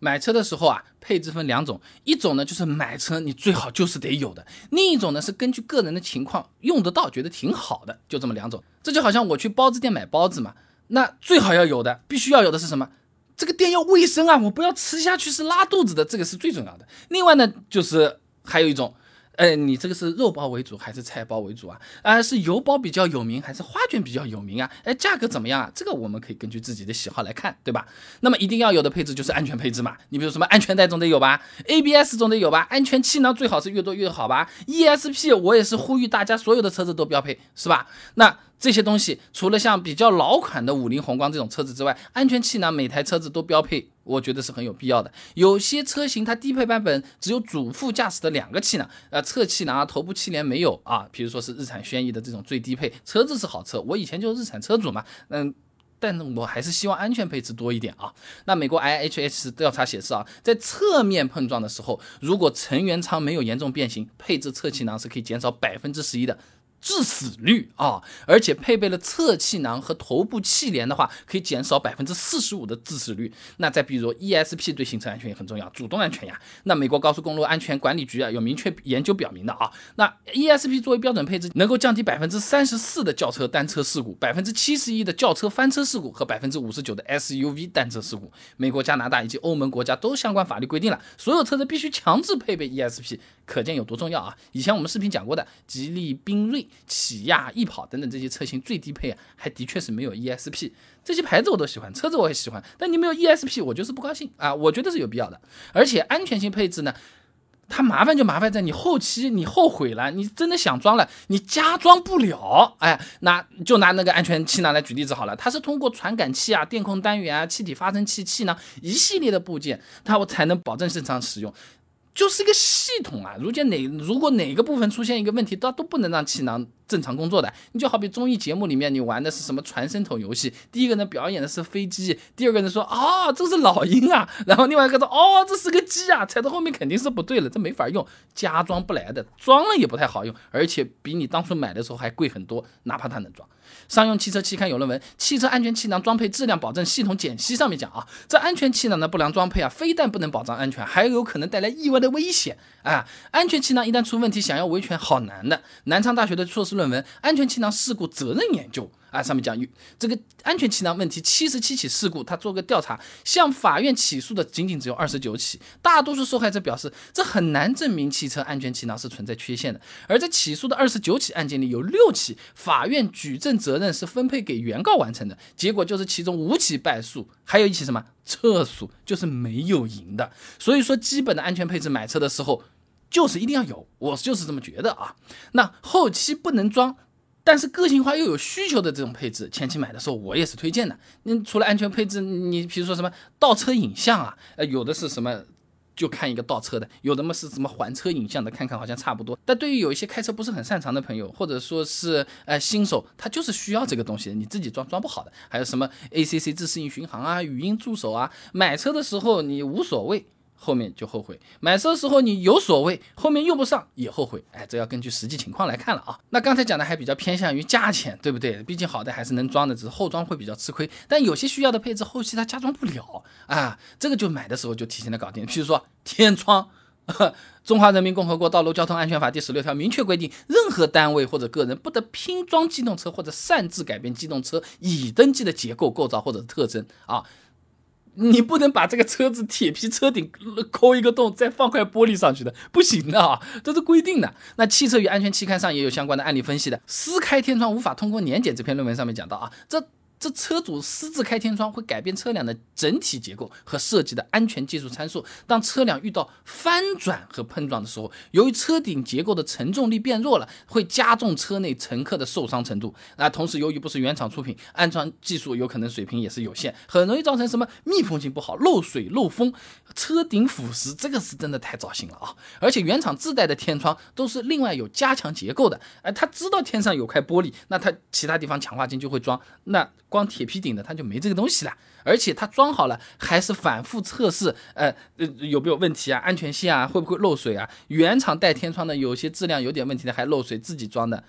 买车的时候啊，配置分两种，一种呢就是买车你最好就是得有的，另一种呢是根据个人的情况用得到，觉得挺好的，就这么两种。这就好像我去包子店买包子嘛，那最好要有的，必须要有的是什么？这个店要卫生啊，我不要吃下去是拉肚子的，这个是最重要的。另外呢，就是还有一种。哎，你这个是肉包为主还是菜包为主啊？啊，是油包比较有名还是花卷比较有名啊？哎，价格怎么样啊？这个我们可以根据自己的喜好来看，对吧？那么一定要有的配置就是安全配置嘛。你比如什么安全带总得有吧，ABS 总得有吧，安全气囊最好是越多越好吧。ESP 我也是呼吁大家所有的车子都标配，是吧？那。这些东西除了像比较老款的五菱宏光这种车子之外，安全气囊每台车子都标配，我觉得是很有必要的。有些车型它低配版本只有主副驾驶的两个气囊，呃，侧气囊啊、头部气帘没有啊。比如说是日产轩逸的这种最低配车子是好车，我以前就是日产车主嘛，嗯，但是我还是希望安全配置多一点啊。那美国 IHS 调查显示啊，在侧面碰撞的时候，如果成员舱没有严重变形，配置侧气囊是可以减少百分之十一的。致死率啊，而且配备了侧气囊和头部气帘的话，可以减少百分之四十五的致死率。那再比如 ESP 对行车安全也很重要，主动安全呀。那美国高速公路安全管理局啊有明确研究表明的啊，那 ESP 作为标准配置，能够降低百分之三十四的轿车单车事故，百分之七十一的轿车翻车事故和百分之五十九的 SUV 单车事故。美国、加拿大以及欧盟国家都相关法律规定了，所有车子必须强制配备 ESP，可见有多重要啊！以前我们视频讲过的，吉利缤瑞。起亚、逸跑等等这些车型最低配啊，还的确是没有 ESP。这些牌子我都喜欢，车子我也喜欢，但你没有 ESP，我就是不高兴啊！我觉得是有必要的。而且安全性配置呢，它麻烦就麻烦在你后期你后悔了，你真的想装了，你加装不了。哎，那就拿那个安全气囊来举例子好了，它是通过传感器啊、电控单元啊、气体发生器、气囊一系列的部件，它我才能保证正常使用。就是一个系统啊，如今哪如果哪个部分出现一个问题，它都不能让气囊正常工作的。你就好比综艺节目里面，你玩的是什么传声筒游戏，第一个人表演的是飞机，第二个人说啊 这是老鹰啊，然后另外一个说哦这是个鸡啊，踩到后面肯定是不对了，这没法用，加装不来的，装了也不太好用，而且比你当初买的时候还贵很多，哪怕它能装。商用汽车期刊有论文《汽车安全气囊装配质量保证系统简析》上面讲啊，这安全气囊的不良装配啊，非但不能保障安全，还有可能带来意外的危险啊！安全气囊一旦出问题，想要维权好难的。南昌大学的硕士论文《安全气囊事故责任研究》。啊，上面讲有这个安全气囊问题，七十七起事故，他做个调查，向法院起诉的仅仅只有二十九起，大多数受害者表示，这很难证明汽车安全气囊是存在缺陷的。而在起诉的二十九起案件里，有六起法院举证责任是分配给原告完成的，结果就是其中五起败诉，还有一起什么撤诉，就是没有赢的。所以说，基本的安全配置买车的时候，就是一定要有，我就是这么觉得啊。那后期不能装。但是个性化又有需求的这种配置，前期买的时候我也是推荐的。你除了安全配置，你比如说什么倒车影像啊，呃，有的是什么就看一个倒车的，有的嘛是什么环车影像的，看看好像差不多。但对于有一些开车不是很擅长的朋友，或者说是呃新手，他就是需要这个东西，你自己装装不好的。还有什么 ACC 自适应巡航啊，语音助手啊，买车的时候你无所谓。后面就后悔，买车的时候你有所谓，后面用不上也后悔，哎，这要根据实际情况来看了啊。那刚才讲的还比较偏向于价钱，对不对？毕竟好的还是能装的，只是后装会比较吃亏。但有些需要的配置，后期它加装不了啊，这个就买的时候就提前的搞定。譬如说天窗，《中华人民共和国道路交通安全法》第十六条明确规定，任何单位或者个人不得拼装机动车或者擅自改变机动车已登记的结构构造或者特征啊。你不能把这个车子铁皮车顶抠一个洞，再放块玻璃上去的，不行的啊，这是规定的。那汽车与安全期刊上也有相关的案例分析的，撕开天窗无法通过年检这篇论文上面讲到啊，这。这车主私自开天窗会改变车辆的整体结构和设计的安全技术参数。当车辆遇到翻转和碰撞的时候，由于车顶结构的承重力变弱了，会加重车内乘客的受伤程度。啊，同时由于不是原厂出品，安装技术有可能水平也是有限，很容易造成什么密封性不好、漏水漏风、车顶腐蚀。这个是真的太糟心了啊！而且原厂自带的天窗都是另外有加强结构的。哎，他知道天上有块玻璃，那他其他地方强化件就会装。那光铁皮顶的，它就没这个东西了，而且它装好了还是反复测试，呃呃有没有问题啊？安全性啊？会不会漏水啊？原厂带天窗的，有些质量有点问题的还漏水，自己装的，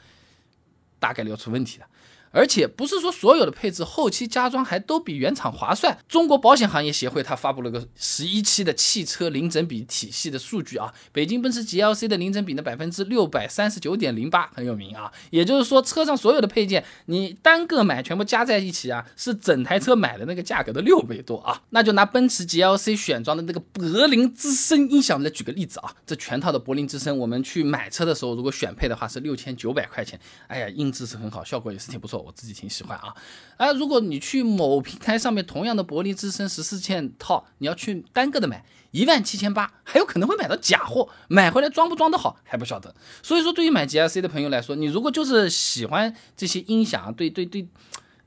大概率要出问题了。而且不是说所有的配置后期加装还都比原厂划算。中国保险行业协会它发布了个十一期的汽车零整比体系的数据啊，北京奔驰 GLC 的零整比呢百分之六百三十九点零八很有名啊，也就是说车上所有的配件你单个买全部加在一起啊，是整台车买的那个价格的六倍多啊。那就拿奔驰 GLC 选装的那个柏林之声音响来举个例子啊，这全套的柏林之声我们去买车的时候如果选配的话是六千九百块钱，哎呀，音质是很好，效果也是挺不错。我自己挺喜欢啊，哎，如果你去某平台上面同样的柏林之声十四件套，你要去单个的买一万七千八，还有可能会买到假货，买回来装不装得好还不晓得。所以说，对于买 G L C 的朋友来说，你如果就是喜欢这些音响，对对对，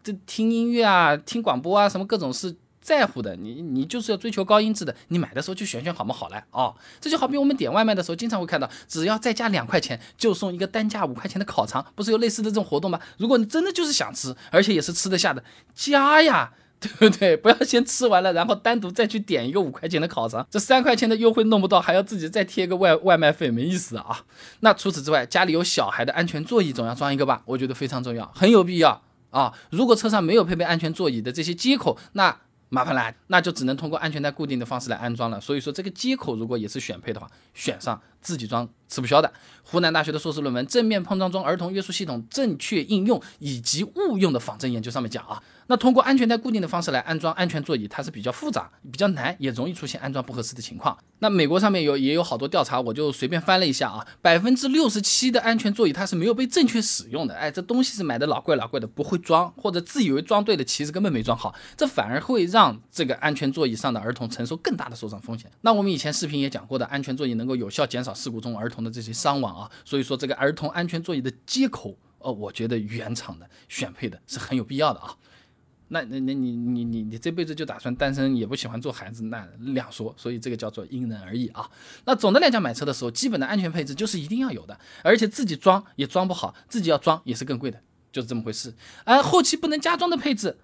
这听音乐啊、听广播啊，什么各种事。在乎的你，你就是要追求高音质的，你买的时候就选选好嘛好来哦。这就好比我们点外卖的时候，经常会看到，只要再加两块钱就送一个单价五块钱的烤肠，不是有类似的这种活动吗？如果你真的就是想吃，而且也是吃得下的，加呀，对不对？不要先吃完了，然后单独再去点一个五块钱的烤肠，这三块钱的优惠弄不到，还要自己再贴个外外卖费，没意思啊。那除此之外，家里有小孩的安全座椅总要装一个吧？我觉得非常重要，很有必要啊。如果车上没有配备安全座椅的这些接口，那麻烦了，那就只能通过安全带固定的方式来安装了。所以说这个接口如果也是选配的话，选上自己装吃不消的。湖南大学的硕士论文《正面碰撞中儿童约束系统正确应用以及误用的仿真研究》上面讲啊。那通过安全带固定的方式来安装安全座椅，它是比较复杂、比较难，也容易出现安装不合适的情况。那美国上面有也有好多调查，我就随便翻了一下啊，百分之六十七的安全座椅它是没有被正确使用的。哎，这东西是买的老贵老贵的，不会装或者自以为装对了，其实根本没装好，这反而会让这个安全座椅上的儿童承受更大的受伤风险。那我们以前视频也讲过的，安全座椅能够有效减少事故中儿童的这些伤亡啊，所以说这个儿童安全座椅的接口，呃，我觉得原厂的选配的是很有必要的啊。那那那你你你你这辈子就打算单身，也不喜欢做孩子，那两说，所以这个叫做因人而异啊。那总的来讲，买车的时候，基本的安全配置就是一定要有的，而且自己装也装不好，自己要装也是更贵的，就是这么回事。而后期不能加装的配置，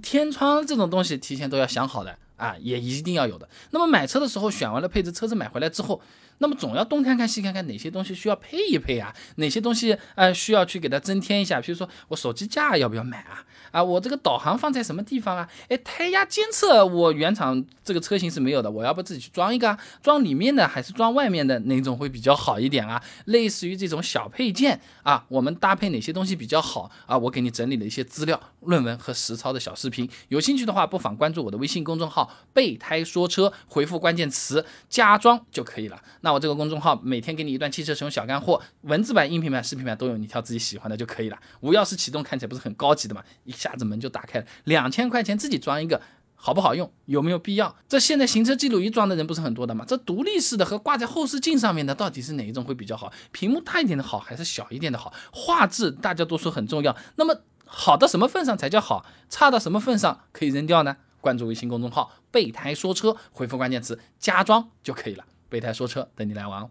天窗这种东西提前都要想好的啊，也一定要有的。那么买车的时候选完了配置，车子买回来之后。那么总要东看看西看看，哪些东西需要配一配啊？哪些东西呃需要去给它增添一下？比如说我手机架要不要买啊？啊，我这个导航放在什么地方啊？哎，胎压监测我原厂这个车型是没有的，我要不自己去装一个啊？装里面的还是装外面的哪种会比较好一点啊？类似于这种小配件啊，我们搭配哪些东西比较好啊？我给你整理了一些资料、论文和实操的小视频，有兴趣的话不妨关注我的微信公众号“备胎说车”，回复关键词“加装”就可以了。那我这个公众号每天给你一段汽车使用小干货，文字版、音频版、视频版都有，你挑自己喜欢的就可以了。无钥匙启动看起来不是很高级的嘛？一下子门就打开了，两千块钱自己装一个，好不好用？有没有必要？这现在行车记录仪装的人不是很多的吗？这独立式的和挂在后视镜上面的，到底是哪一种会比较好？屏幕大一点的好还是小一点的好？画质大家都说很重要，那么好到什么份上才叫好？差到什么份上可以扔掉呢？关注微信公众号“备胎说车”，回复关键词“家装”就可以了。备胎说车，等你来玩哦。